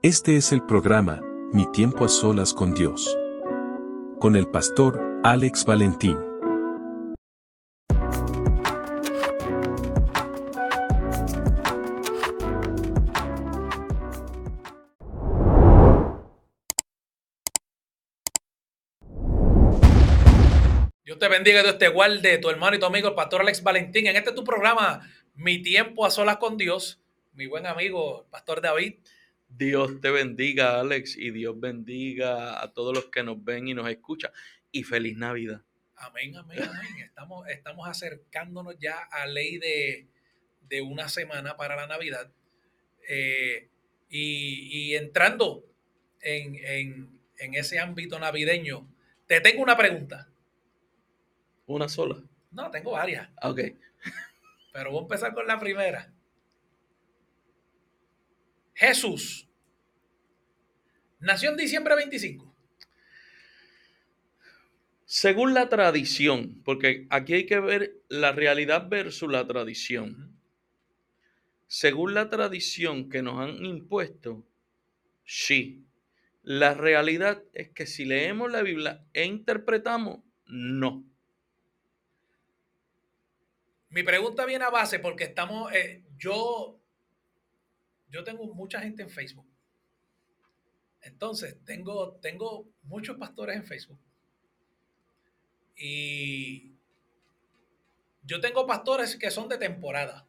Este es el programa, Mi tiempo a solas con Dios. Con el pastor Alex Valentín. Dios te bendiga, Dios te guarde, tu hermano y tu amigo, el pastor Alex Valentín. En este tu programa, Mi tiempo a solas con Dios, mi buen amigo, el pastor David. Dios te bendiga, Alex, y Dios bendiga a todos los que nos ven y nos escuchan. Y feliz Navidad. Amén, amén, amén. Estamos, estamos acercándonos ya a ley de, de una semana para la Navidad. Eh, y, y, entrando en, en, en ese ámbito navideño, te tengo una pregunta. ¿Una sola? No, tengo varias. Ok. Pero voy a empezar con la primera. Jesús nació en diciembre 25. Según la tradición, porque aquí hay que ver la realidad versus la tradición. Según la tradición que nos han impuesto, sí. La realidad es que si leemos la Biblia e interpretamos, no. Mi pregunta viene a base porque estamos, eh, yo yo tengo mucha gente en Facebook. Entonces, tengo, tengo muchos pastores en Facebook. Y yo tengo pastores que son de temporada.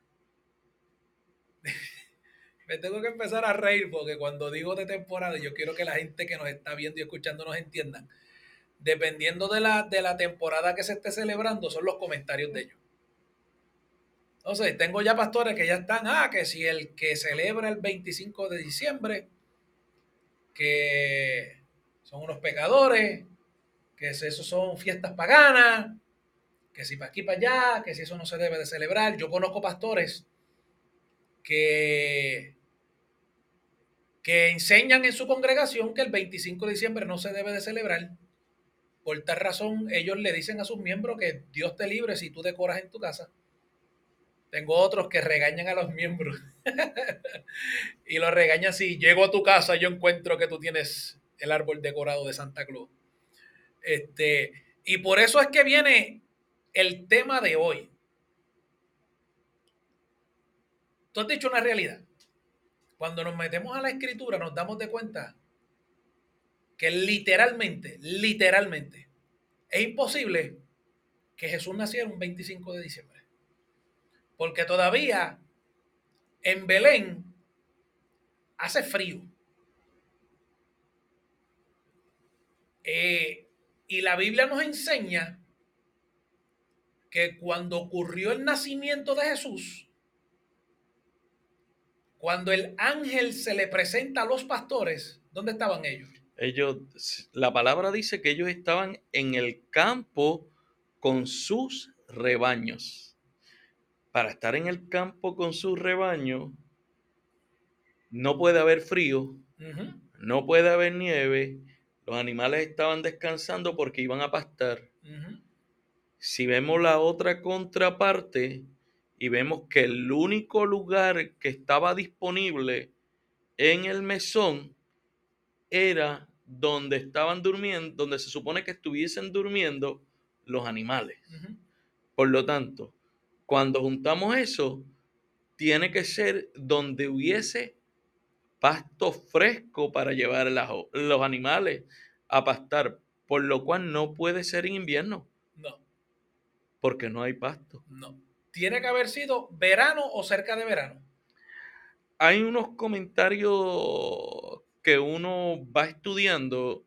Me tengo que empezar a reír porque cuando digo de temporada, yo quiero que la gente que nos está viendo y escuchando nos entiendan. Dependiendo de la, de la temporada que se esté celebrando, son los comentarios de ellos. Entonces, tengo ya pastores que ya están, ah, que si el que celebra el 25 de diciembre, que son unos pecadores, que eso son fiestas paganas, que si para aquí para allá, que si eso no se debe de celebrar. Yo conozco pastores que, que enseñan en su congregación que el 25 de diciembre no se debe de celebrar. Por tal razón, ellos le dicen a sus miembros que Dios te libre si tú decoras en tu casa. Tengo otros que regañan a los miembros. y los regañan si llego a tu casa yo encuentro que tú tienes el árbol decorado de Santa Claus. Este, y por eso es que viene el tema de hoy. Tú has dicho una realidad. Cuando nos metemos a la escritura nos damos de cuenta que literalmente, literalmente, es imposible que Jesús naciera un 25 de diciembre. Porque todavía en Belén hace frío. Eh, y la Biblia nos enseña que cuando ocurrió el nacimiento de Jesús, cuando el ángel se le presenta a los pastores, ¿dónde estaban ellos? Ellos, la palabra dice que ellos estaban en el campo con sus rebaños para estar en el campo con su rebaño, no puede haber frío, no puede haber nieve, los animales estaban descansando porque iban a pastar. Si vemos la otra contraparte y vemos que el único lugar que estaba disponible en el mesón era donde estaban durmiendo, donde se supone que estuviesen durmiendo los animales. Por lo tanto, cuando juntamos eso, tiene que ser donde hubiese pasto fresco para llevar los animales a pastar, por lo cual no puede ser en invierno. No. Porque no hay pasto. No. Tiene que haber sido verano o cerca de verano. Hay unos comentarios que uno va estudiando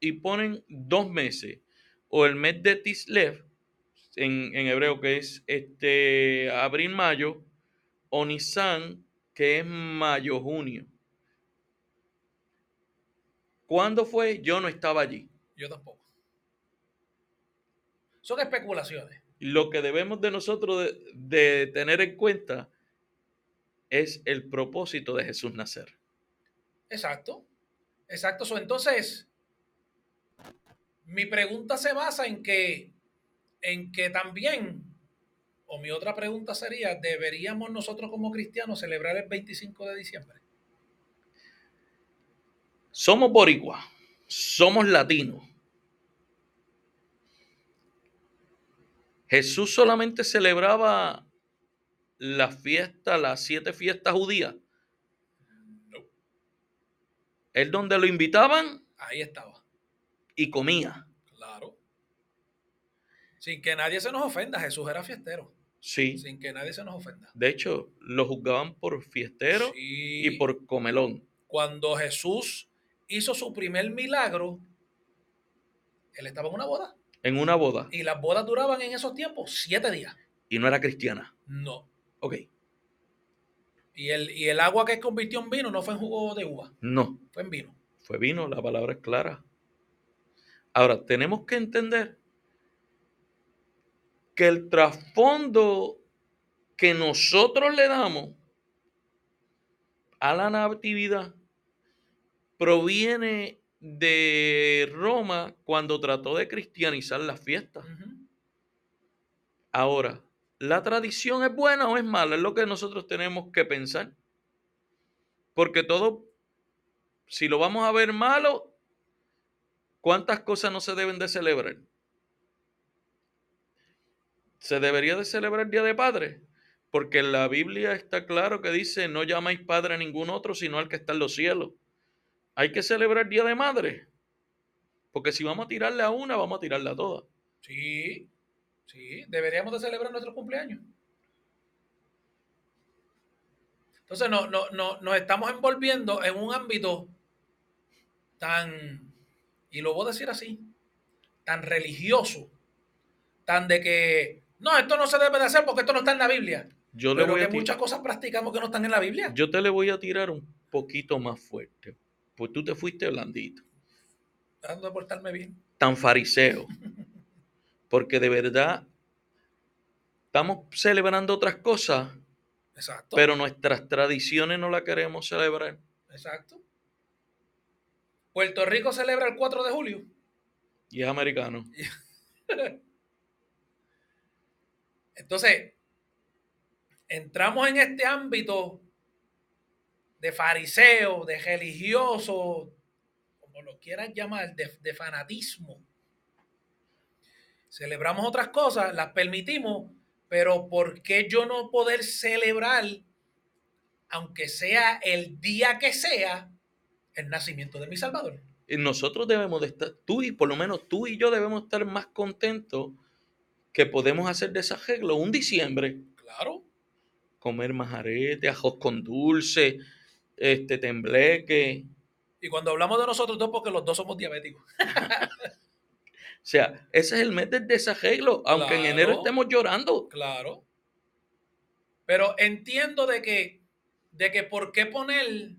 y ponen dos meses, o el mes de Tislev, en, hebreo, que es este abril-mayo, o Nisan, que es mayo-junio. ¿Cuándo fue? Yo no estaba allí. Yo tampoco. Son especulaciones. Lo que debemos de nosotros de, de tener en cuenta es el propósito de Jesús nacer. Exacto. Exacto. Entonces, mi pregunta se basa en que en que también, o mi otra pregunta sería, ¿deberíamos nosotros como cristianos celebrar el 25 de diciembre? Somos boricuas, somos latinos. Jesús solamente celebraba la fiesta, las siete fiestas judías. Él donde lo invitaban Ahí estaba. y comía. Sin que nadie se nos ofenda, Jesús era fiestero. Sí. Sin que nadie se nos ofenda. De hecho, lo juzgaban por fiestero Sí. y por comelón. Cuando Jesús hizo su primer milagro, él estaba en una boda. En una boda. Y las bodas duraban en esos tiempos siete días. Y no era cristiana. No. Ok. Y el, y el agua que convirtió en vino no fue en jugo de uva, No. fue en vino. Fue vino, la palabra es clara. Ahora, tenemos que entender que el trasfondo que nosotros le damos a la natividad proviene de Roma cuando trató de cristianizar las fiestas. Ahora, ¿la tradición es buena o es mala? Es lo que nosotros tenemos que pensar. Porque todo, si lo vamos a ver malo, ¿cuántas cosas no se deben de celebrar? ¿Se debería de celebrar el Día de Padre? Porque en la Biblia está claro que dice, no llamáis Padre a ningún otro, sino al que está en los cielos. Hay que celebrar el Día de Madre. Porque si vamos a tirarle a una, vamos a tirarle a todas. Sí, sí, deberíamos de celebrar nuestro cumpleaños. Entonces no, no, no, nos estamos envolviendo en un ámbito tan, y lo voy a decir así, tan religioso, tan de que, no, esto no se debe de hacer porque esto no está en la Biblia. Yo, le Pero voy que a muchas cosas practicamos que no están en la Biblia. yo te le voy a tirar un poquito más fuerte. Pues tú te fuiste blandito. Tratando de portarme bien. tan fariseo. Porque de verdad estamos celebrando otras cosas, Exacto. pero nuestras tradiciones no las queremos celebrar. Exacto. Puerto Rico celebra el 4 de julio. Y es americano. Entonces, entramos en este ámbito de fariseo, de religioso, como lo quieran llamar, de, de fanatismo. Celebramos otras cosas, las permitimos, pero ¿por qué yo no poder celebrar, aunque sea el día que sea, el nacimiento de mi Salvador? Nosotros debemos de estar, tú y por lo menos tú y yo debemos estar más contentos que podemos hacer de ese arreglo un diciembre. Claro. Comer majarete, ajos con dulce, este tembleque. Y cuando hablamos de nosotros dos, porque los dos somos diabéticos. O sea, ese es el mes del desarreglo, aunque en enero estemos llorando. Claro. Pero entiendo de que, de que por qué poner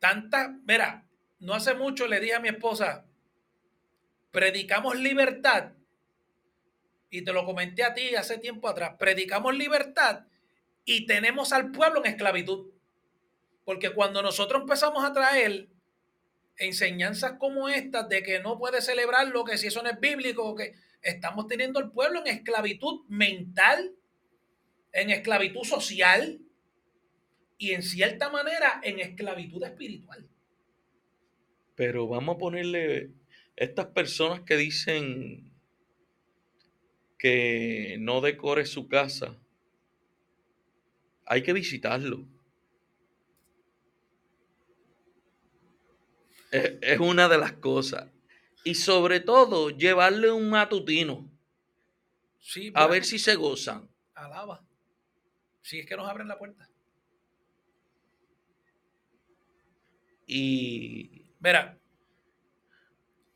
tanta, mira, no hace mucho le dije a mi esposa, predicamos libertad, y te lo comenté a ti hace tiempo atrás, predicamos libertad y tenemos al pueblo en esclavitud. Porque cuando nosotros empezamos a traer enseñanzas como estas de que no puede celebrarlo, que si eso no es bíblico, que estamos teniendo al pueblo en esclavitud mental, en esclavitud social y en cierta manera en esclavitud espiritual. Pero vamos a ponerle estas personas que dicen que no decore su casa. Hay que visitarlo. Es, es una de las cosas. Y sobre todo, llevarle un matutino Sí, a ver si se gozan. alaba. Si es que nos abren la puerta. Y Mira,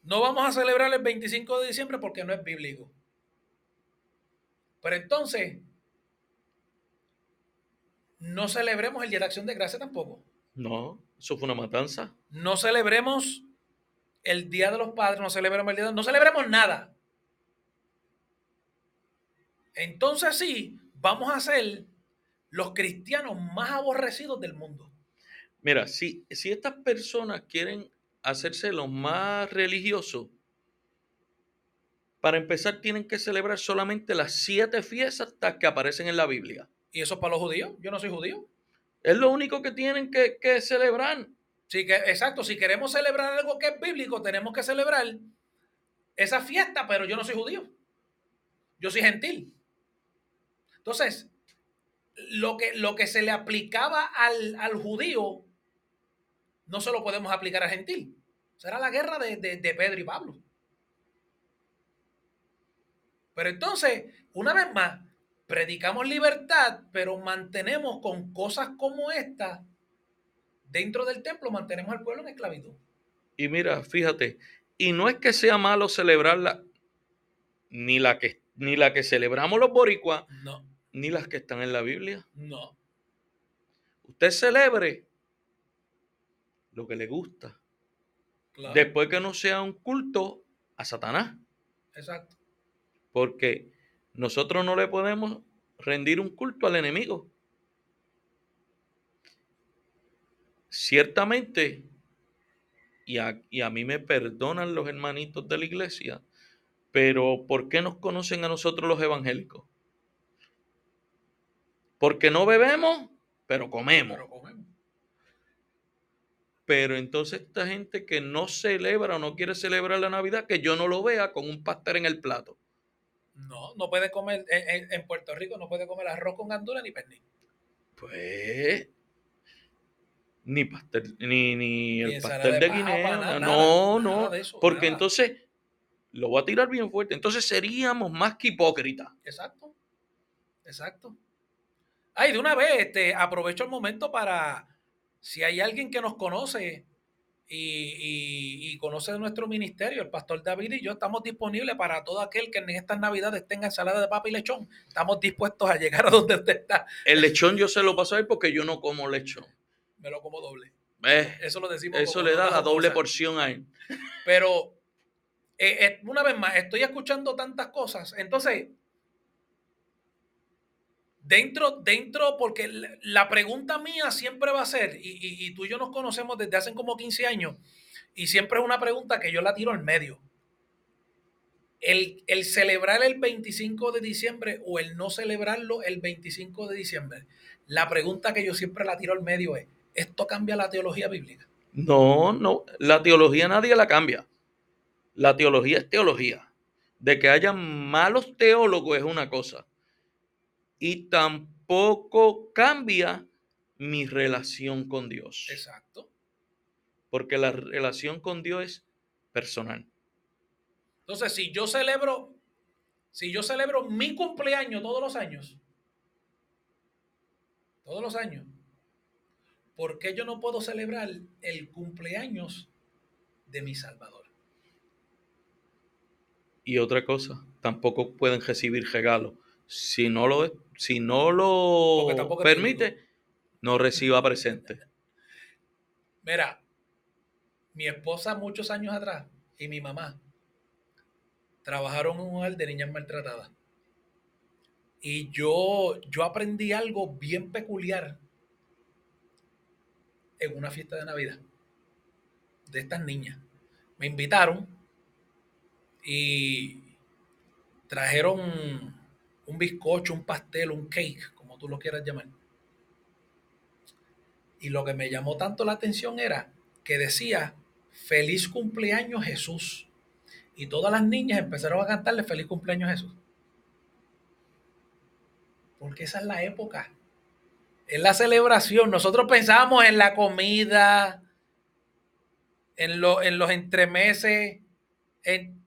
no vamos a celebrar el 25 de diciembre porque no es bíblico. Pero entonces, no celebremos el Día de Acción de Gracia tampoco. no, eso fue una matanza. No celebremos el Día de los Padres, no celebremos el Día de... No celebremos nada. Entonces sí, vamos a ser los cristianos más aborrecidos del mundo. Mira, si, si estas personas quieren hacerse los más religiosos, para empezar tienen que celebrar solamente las siete fiestas que aparecen en la Biblia. ¿Y eso es para los judíos? Yo no soy judío. Es lo único que tienen que, que celebrar. Sí, que, exacto, si queremos celebrar algo que es bíblico, tenemos que celebrar esa fiesta, pero yo no soy judío. Yo soy gentil. Entonces, lo que, lo que se le aplicaba al, al judío, no se lo podemos aplicar al gentil. Será la guerra de, de, de Pedro y Pablo. Pero entonces, una vez más, predicamos libertad, pero mantenemos con cosas como esta dentro del templo, mantenemos al pueblo en esclavitud. Y mira, fíjate, y no es que sea malo celebrarla, ni la que, ni la que celebramos los boricuas, No, ni las que están en la Biblia. no. Usted celebre lo que le gusta. Claro. Después que no sea un culto a Satanás. Exacto. Porque nosotros no le podemos rendir un culto al enemigo. Ciertamente, y a, y a mí me perdonan los hermanitos de la iglesia, pero ¿por qué nos conocen a nosotros los evangélicos? Porque no bebemos, pero comemos. Pero comemos. Pero entonces esta gente que no celebra o no quiere celebrar la Navidad, que yo no lo vea con un pastel en el plato. No, no puede comer, en, en- en Puerto Rico no puede comer arroz con gandules ni pernil. Pues ni pastel, ni, ni el pastel de nada, no, no. eso, porque nada. entonces lo voy a tirar bien fuerte. Entonces seríamos más que hipócritas. Exacto. Exacto. Ay, de una vez, este, aprovecho el momento para, si hay alguien que nos conoce y, y- y conoce de nuestro ministerio, el pastor David y yo estamos disponibles para todo aquel que en estas navidades tenga ensalada de papa y lechón. Estamos dispuestos a llegar a donde usted está. El lechón yo se lo paso a él porque yo no como lechón. Me lo como doble. Eh, Eso lo decimos. eso le da otra a doble cosa. porción a él. Pero, eh, eh, una vez más, estoy escuchando tantas cosas. Entonces, dentro, dentro, porque la- pregunta mía siempre va a ser, y tú y yo nos conocemos desde hace como 15 años, y siempre es una pregunta que yo la tiro al medio. El, el celebrar el 25 de diciembre o el no celebrarlo el 25 de diciembre. La pregunta que yo siempre la tiro al medio es, ¿esto cambia la teología bíblica? No, no. La teología nadie la cambia. La teología es teología. De que haya malos teólogos es una cosa. Y tampoco cambia mi relación con Dios. Exacto. Porque la relación con Dios es personal. Entonces, si yo celebro, si yo celebro mi cumpleaños todos los años, todos los años, ¿por qué yo no puedo celebrar el cumpleaños de mi Salvador? Y otra cosa, tampoco pueden recibir regalos. Si no lo, si no lo permite, no reciba presente. Mira, mi esposa muchos años atrás y mi mamá trabajaron en un hogar de niñas maltratadas. Y yo, yo aprendí algo bien peculiar en una fiesta de Navidad de estas niñas. Me invitaron y trajeron un bizcocho, un pastel, un cake, como tú lo quieras llamar. Y lo que me llamó tanto la atención era que decía, feliz cumpleaños Jesús. Y todas las niñas empezaron a cantarle feliz cumpleaños Jesús. Porque esa es la época. Es la celebración. Nosotros pensábamos en la comida, en, lo- en los entremeses, en-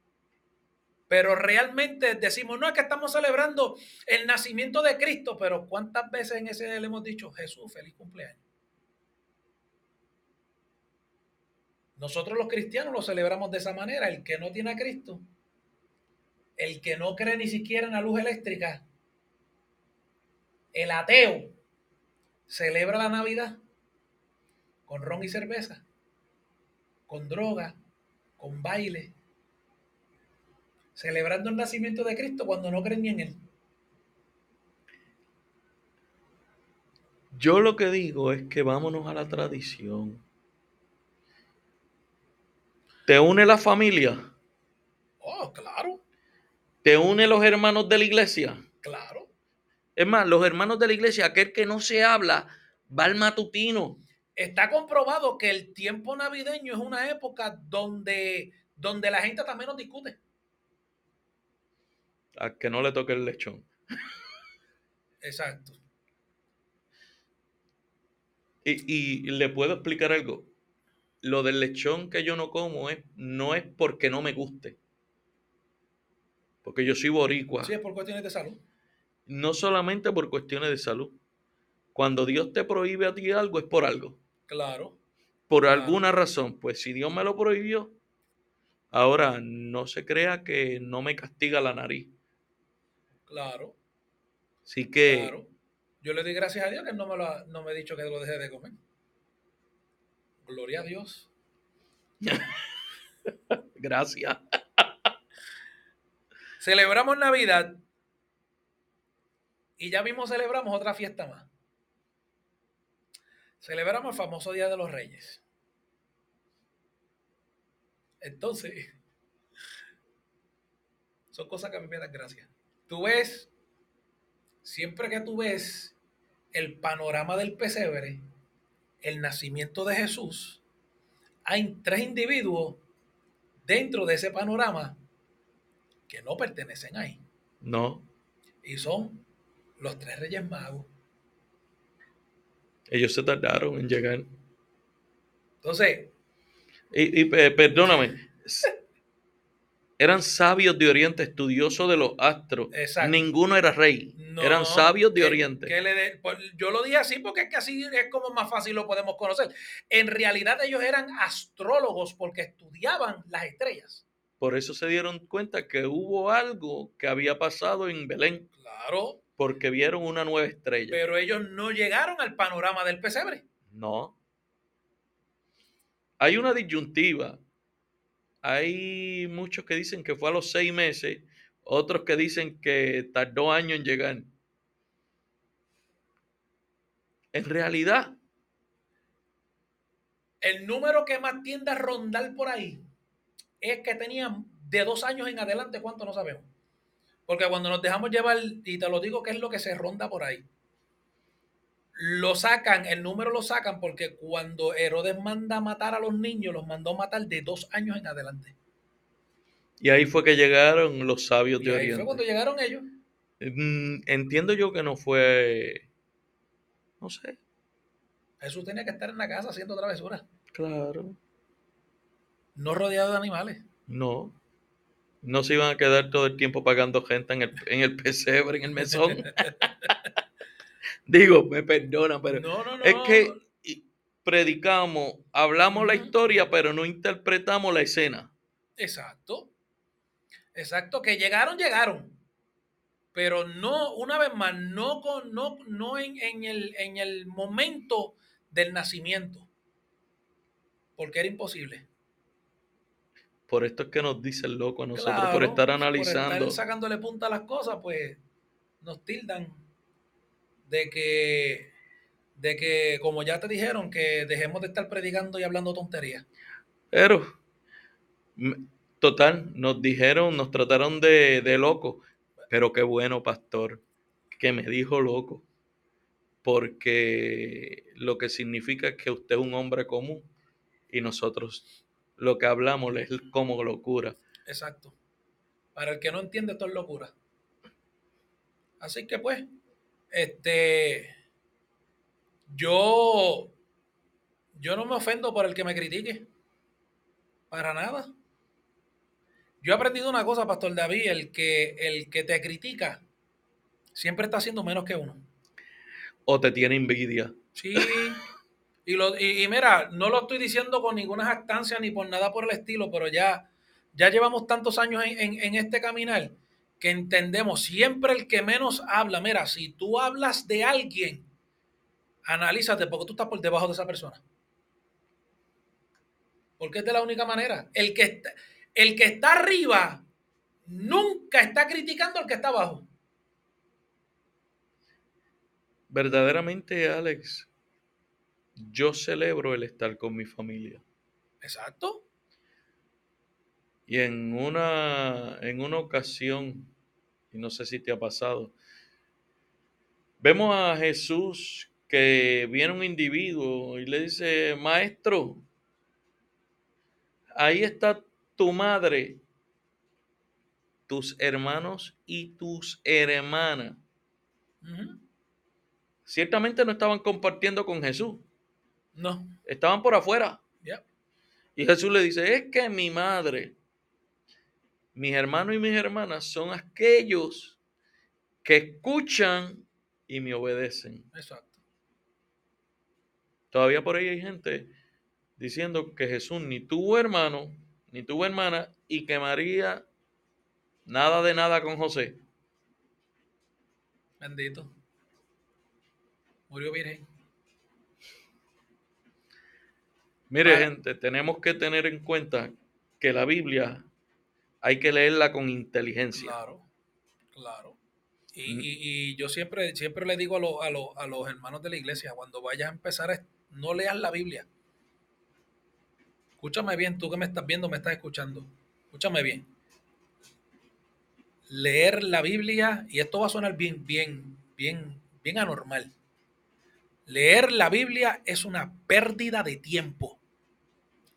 pero realmente decimos, no es que estamos celebrando el nacimiento de Cristo, pero ¿cuántas veces en ese día le hemos dicho, Jesús, feliz cumpleaños? Nosotros los cristianos lo celebramos de esa manera. El que no tiene a Cristo, el que no cree ni siquiera en la luz eléctrica, el ateo, celebra la Navidad con ron y cerveza, con droga, con baile, celebrando el nacimiento de Cristo cuando no creen ni en Él. Yo lo que digo es que vámonos a la tradición. ¿Te une la familia? Oh, claro, ¿Te une los hermanos de la iglesia? claro. Es más, los hermanos de la iglesia, aquel que no se habla, va al matutino. está comprobado que el tiempo navideño es una época donde, donde la gente también nos discute. A que no le toque el lechón. Exacto. Y, y le puedo explicar algo. Lo del lechón que yo no como es, no es porque no me guste. Porque yo soy boricua. Sí, es por cuestiones de salud. No solamente por cuestiones de salud. Cuando Dios te prohíbe a ti algo, es por algo. Claro. Por Claro. alguna razón. Pues si Dios me lo prohibió, ahora no se crea que no me castiga la nariz. Claro. Así que Claro. Yo le doy gracias a Dios que no me, lo ha, no me ha dicho que lo deje de comer. Gloria a Dios. gracias. Celebramos Navidad y ya mismo celebramos otra fiesta más. Celebramos el famoso Día de los Reyes. Entonces, son cosas que me dan gracia. Tú ves, siempre que tú ves el panorama del pesebre, el nacimiento de Jesús, hay tres individuos dentro de ese panorama que no pertenecen ahí. No, Y son los tres reyes magos. ellos se tardaron en llegar. Entonces, Y, y, pe- perdóname, eran sabios de Oriente, estudiosos de los astros. Exacto. Ninguno era rey. no, eran sabios de que- Oriente. que le de- pues, yo lo dije así porque es que así es como más fácil lo podemos conocer. En realidad ellos eran astrólogos porque estudiaban las estrellas. Por eso se dieron cuenta que hubo algo que había pasado en Belén, Claro, porque vieron una nueva estrella. pero ellos no llegaron al panorama del pesebre. No. Hay una disyuntiva. Hay muchos que dicen que fue a los seis meses, otros que dicen que tardó años en llegar. En realidad, El número que más tiende a rondar por ahí es que tenían de dos años en adelante, ¿cuánto no sabemos? Porque cuando nos dejamos llevar, y te lo digo que es lo que se ronda por ahí, lo sacan, el número lo sacan porque cuando Herodes manda a matar a los niños, los mandó a matar de dos años en adelante. y ahí fue que llegaron los sabios Y de ahí Oriente. fue cuando llegaron ellos. Mm, Entiendo yo que no fue, no sé, Jesús tenía que estar en la casa haciendo travesuras, claro, no rodeado de animales. no. No se iban a quedar todo el tiempo pagando gente en el, en el pesebre, en el mesón. Digo, me perdona, pero No, no, no. es que predicamos, hablamos la historia, pero no interpretamos la escena. Exacto. Exacto, que llegaron, llegaron. Pero no, una vez más, no, con, no, no en, en el, en el momento del nacimiento. Porque era imposible. Por esto es que nos dice el loco a nosotros, por estar Por analizando. estar sacándole punta a las cosas, pues nos tildan de que, de que, como ya te dijeron, que dejemos de estar predicando y hablando tonterías. Pero, total, nos dijeron, nos trataron de, de loco. Pero qué bueno, pastor, que me dijo loco. Porque lo que significa es que usted es un hombre común y nosotros lo que hablamos es como locura. Exacto. Para el que no entiende, esto es locura. Así que pues, este, yo, yo no me ofendo por el que me critique. Para nada. Yo he aprendido una cosa, Pastor David, el que, el que te critica siempre está haciendo menos que uno. O te tiene envidia. Sí. Y, lo, y, y mira, no lo estoy diciendo con ninguna jactancia ni por nada por el estilo, pero ya, ya llevamos tantos años en, en- en este caminar que entendemos siempre el que menos habla. Mira, si tú hablas de alguien, analízate porque tú estás por debajo de esa persona. Porque es de la única manera. El que está, el que está arriba nunca está criticando al que está abajo. Verdaderamente, Alex, yo celebro el estar con mi familia. Exacto. Y en una, en una ocasión, y no sé si te ha pasado, vemos a Jesús que viene un individuo y le dice, maestro, ahí está tu madre, tus hermanos y tus hermanas. Ciertamente no estaban compartiendo con Jesús, No. estaban por afuera. Y Jesús le dice, es que mi madre, mis hermanos y mis hermanas son aquellos que escuchan y me obedecen. Exacto. Todavía por ahí hay gente diciendo que Jesús ni tuvo hermano, ni tuvo hermana, y que María nada de nada con José. Bendito. Murió virgen. Mire, gente, tenemos que tener en cuenta que la Biblia hay que leerla con inteligencia. Claro, claro. Y, Mm. y- y yo siempre, siempre le digo a, los- a, a los hermanos de la iglesia, cuando vayas a empezar, a- no leas la Biblia. Escúchame bien, tú que me estás viendo, me estás escuchando. Escúchame bien. Leer la Biblia, y esto va a sonar bien, bien, bien, bien anormal. Leer la Biblia es una pérdida de tiempo.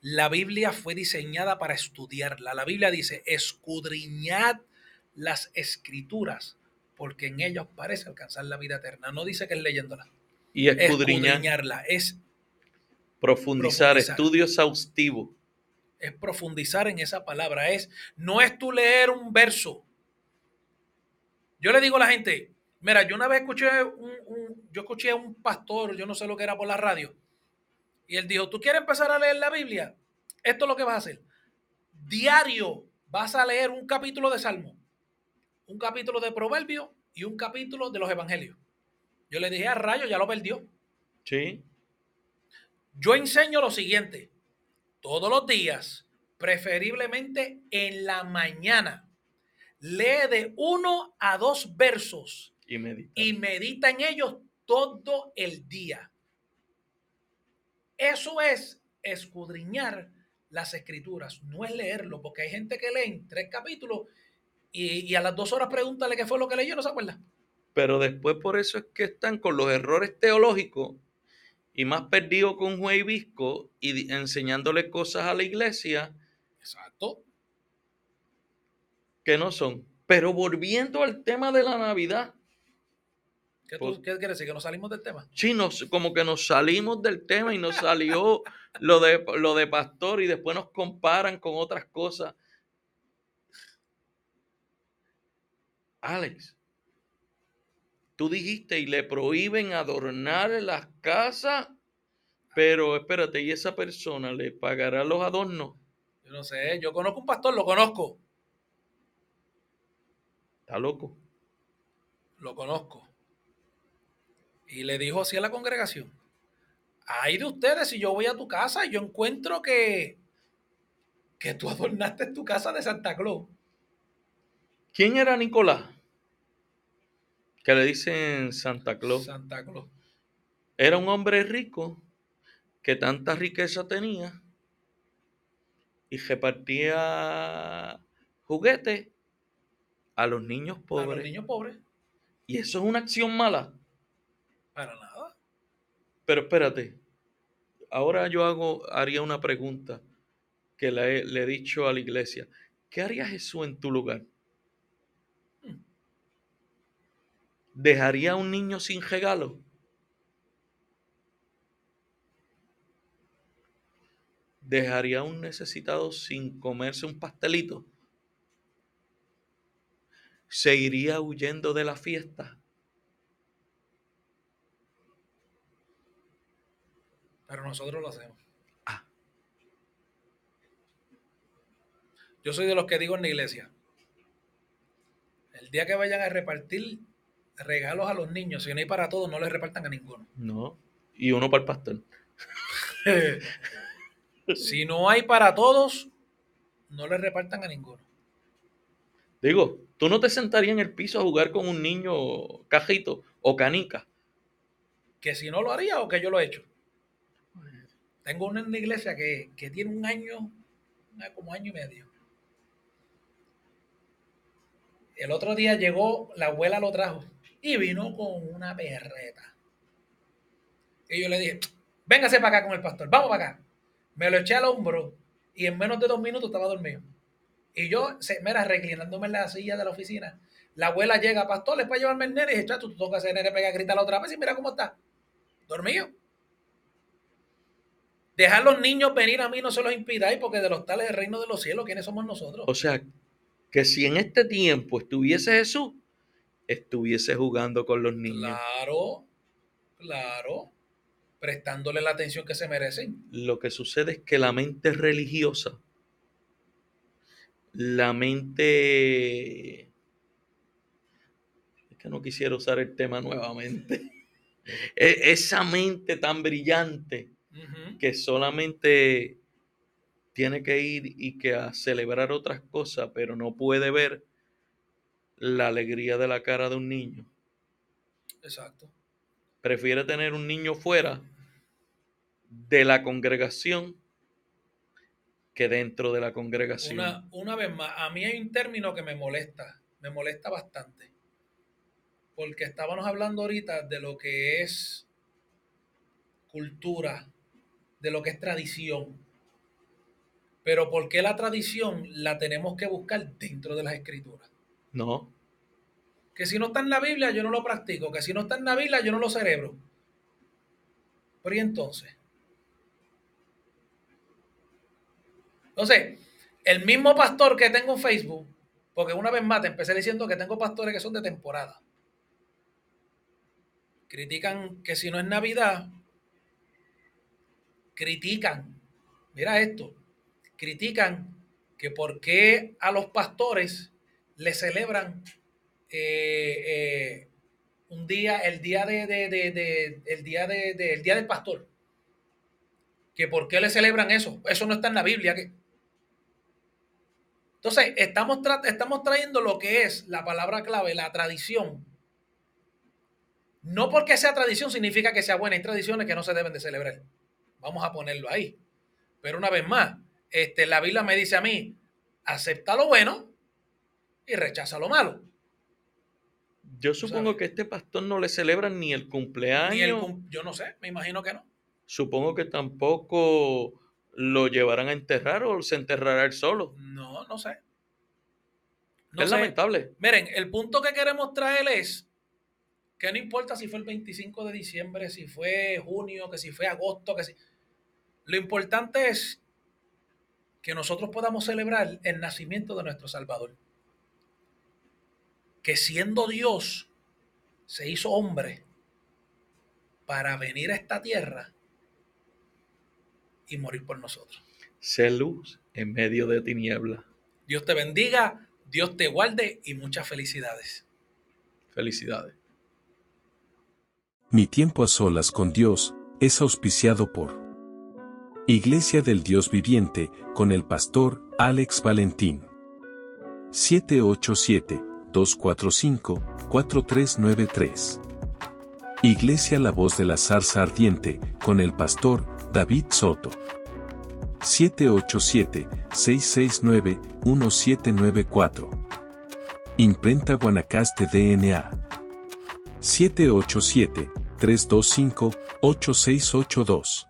La Biblia fue diseñada para estudiarla. La Biblia dice, escudriñad las escrituras, porque en ellos parece alcanzar la vida eterna. No dice que es leyéndola. Y escudriñar, Escudriñarla es, profundizar, profundizar. estudio exhaustivo. es profundizar en esa palabra. Es, no es tú leer un verso. Yo le digo a la gente, mira, yo una vez escuché un, un- yo escuché a un pastor, yo no sé lo que era por la radio, y él dijo, ¿tú quieres empezar a leer la Biblia? Esto es lo que vas a hacer. Diario vas a leer un capítulo de Salmo, un capítulo de Proverbio y un capítulo de los Evangelios. Yo le dije a Rayo, ya lo perdió. ¿Sí? Yo enseño lo siguiente, todos los días, preferiblemente en la mañana, lee de uno a dos versos Y meditar. y medita en ellos todo el día. Eso es escudriñar las escrituras, no es leerlo, porque hay gente que lee tres capítulos y, y a las dos horas pregúntale qué fue lo que leyó, no se acuerda. Pero después por eso es que están con los errores teológicos y más perdidos con juez y visco y enseñándole cosas a la iglesia Exacto. que no son. Pero volviendo al tema de la Navidad, ¿Qué, tú- Pues- qué quiere decir? ¿Que nos salimos del tema? sí, nos- como que nos salimos del tema y nos salió lo de, lo de pastor y después nos comparan con otras cosas. Alex, tú dijiste y le prohíben adornar las casas, pero espérate, ¿y esa persona le pagará los adornos? Yo no sé, yo conozco un pastor, lo conozco, Está loco. lo conozco. Y le dijo así a la congregación, ay de ustedes, si yo voy a tu casa y yo encuentro que, que tú adornaste tu casa de Santa Claus. ¿Quién era Nicolás? Que le dicen Santa Claus. Santa Claus. Era un hombre rico que tanta riqueza tenía y repartía juguetes a los niños A pobres. los niños pobres, Y eso es una acción mala. Para nada. Pero espérate, ahora yo hago, haría una pregunta que le he, le he dicho a la iglesia. ¿Qué haría Jesús en tu lugar? ¿Dejaría a un niño sin regalo? ¿Dejaría a un necesitado sin comerse un pastelito? ¿Seguiría huyendo de la fiesta? Pero nosotros lo hacemos. Ah. Yo soy de los que digo en la iglesia. El día que vayan a repartir regalos a los niños, si no hay para todos, no les repartan a ninguno. No. Y uno para el pastor. si no hay para todos, no les repartan a ninguno. Digo, tú no te sentarías en el piso a jugar con un niño cajito o canica. Que si no lo haría o que yo lo he hecho. Tengo uno en la iglesia que, que tiene un año, una- como año y medio. El otro día llegó, la abuela lo trajo y vino con una perreta. Y yo le dije, véngase para acá con el pastor, vamos para acá. Me lo eché al hombro y en menos de dos minutos estaba dormido. Y yo, mira, reclinándome en la silla de la oficina. La abuela llega, pastor, le puede llevarme el nene. Y dice, chato, tú toca hacer nene, pega, grita la otra vez y mira cómo está. Dormido. Dejar los niños venir a mí no se los impidáis porque de los tales del reino de los cielos, ¿quiénes somos nosotros? O sea, que si en este tiempo estuviese Jesús, estuviese jugando con los niños. Claro, claro, prestándole la atención que se merecen. Lo que sucede es que la mente religiosa, la mente... Es que no quisiera usar el tema nuevamente. E, esa mente tan brillante Que solamente tiene que ir y que a celebrar otras cosas, pero no puede ver la alegría de la cara de un niño. Exacto. Prefiere tener un niño fuera de la congregación que dentro de la congregación. Una, una vez más, a mí hay un término que me molesta, me molesta bastante. Porque estábamos hablando ahorita de lo que es cultura, de lo que es tradición. Pero ¿por qué la tradición la tenemos que buscar dentro de las escrituras? No, Que si no está en la Biblia, yo no lo practico. Que si no está en la Biblia, yo no lo cerebro. Pero ¿y entonces? Entonces, el mismo pastor que tengo en Facebook, porque una vez más te empecé diciendo que tengo pastores que son de temporada. Critican que si no es Navidad, critican, mira esto, critican que por qué a los pastores le celebran eh, eh, un día, el día de, de- de- el día de, el día del pastor. Que por qué le celebran eso. Eso no está en la Biblia. que- Entonces, estamos, tra- estamos trayendo lo que es la palabra clave, la tradición. No porque sea tradición significa que sea buena. Hay tradiciones que no se deben de celebrar. Vamos a ponerlo ahí. Pero una vez más, este, la Biblia me dice a mí, acepta lo bueno y rechaza lo malo. yo supongo sabes. que este pastor no le celebran ni el cumpleaños. Ni el cum- yo no sé, me imagino que no. Supongo que tampoco lo llevarán a enterrar o se enterrará él solo. No, no sé. No es sé. lamentable. Miren, el punto que queremos traer es que no importa si fue el 25 de diciembre, si fue junio, que si fue agosto, que si... Lo importante es que nosotros podamos celebrar el nacimiento de nuestro Salvador. Que siendo Dios, se hizo hombre para venir a esta tierra y morir por nosotros. Sé luz en medio de tiniebla. Dios te bendiga, Dios te guarde y muchas felicidades. Felicidades. Mi tiempo a solas con Dios es auspiciado por Iglesia del Dios Viviente con el pastor Alex Valentín. 787-245-4393. Iglesia La Voz de la Zarza Ardiente con el pastor David Soto. 787-669-1794. Imprenta Guanacaste DNA. 787-325-8682.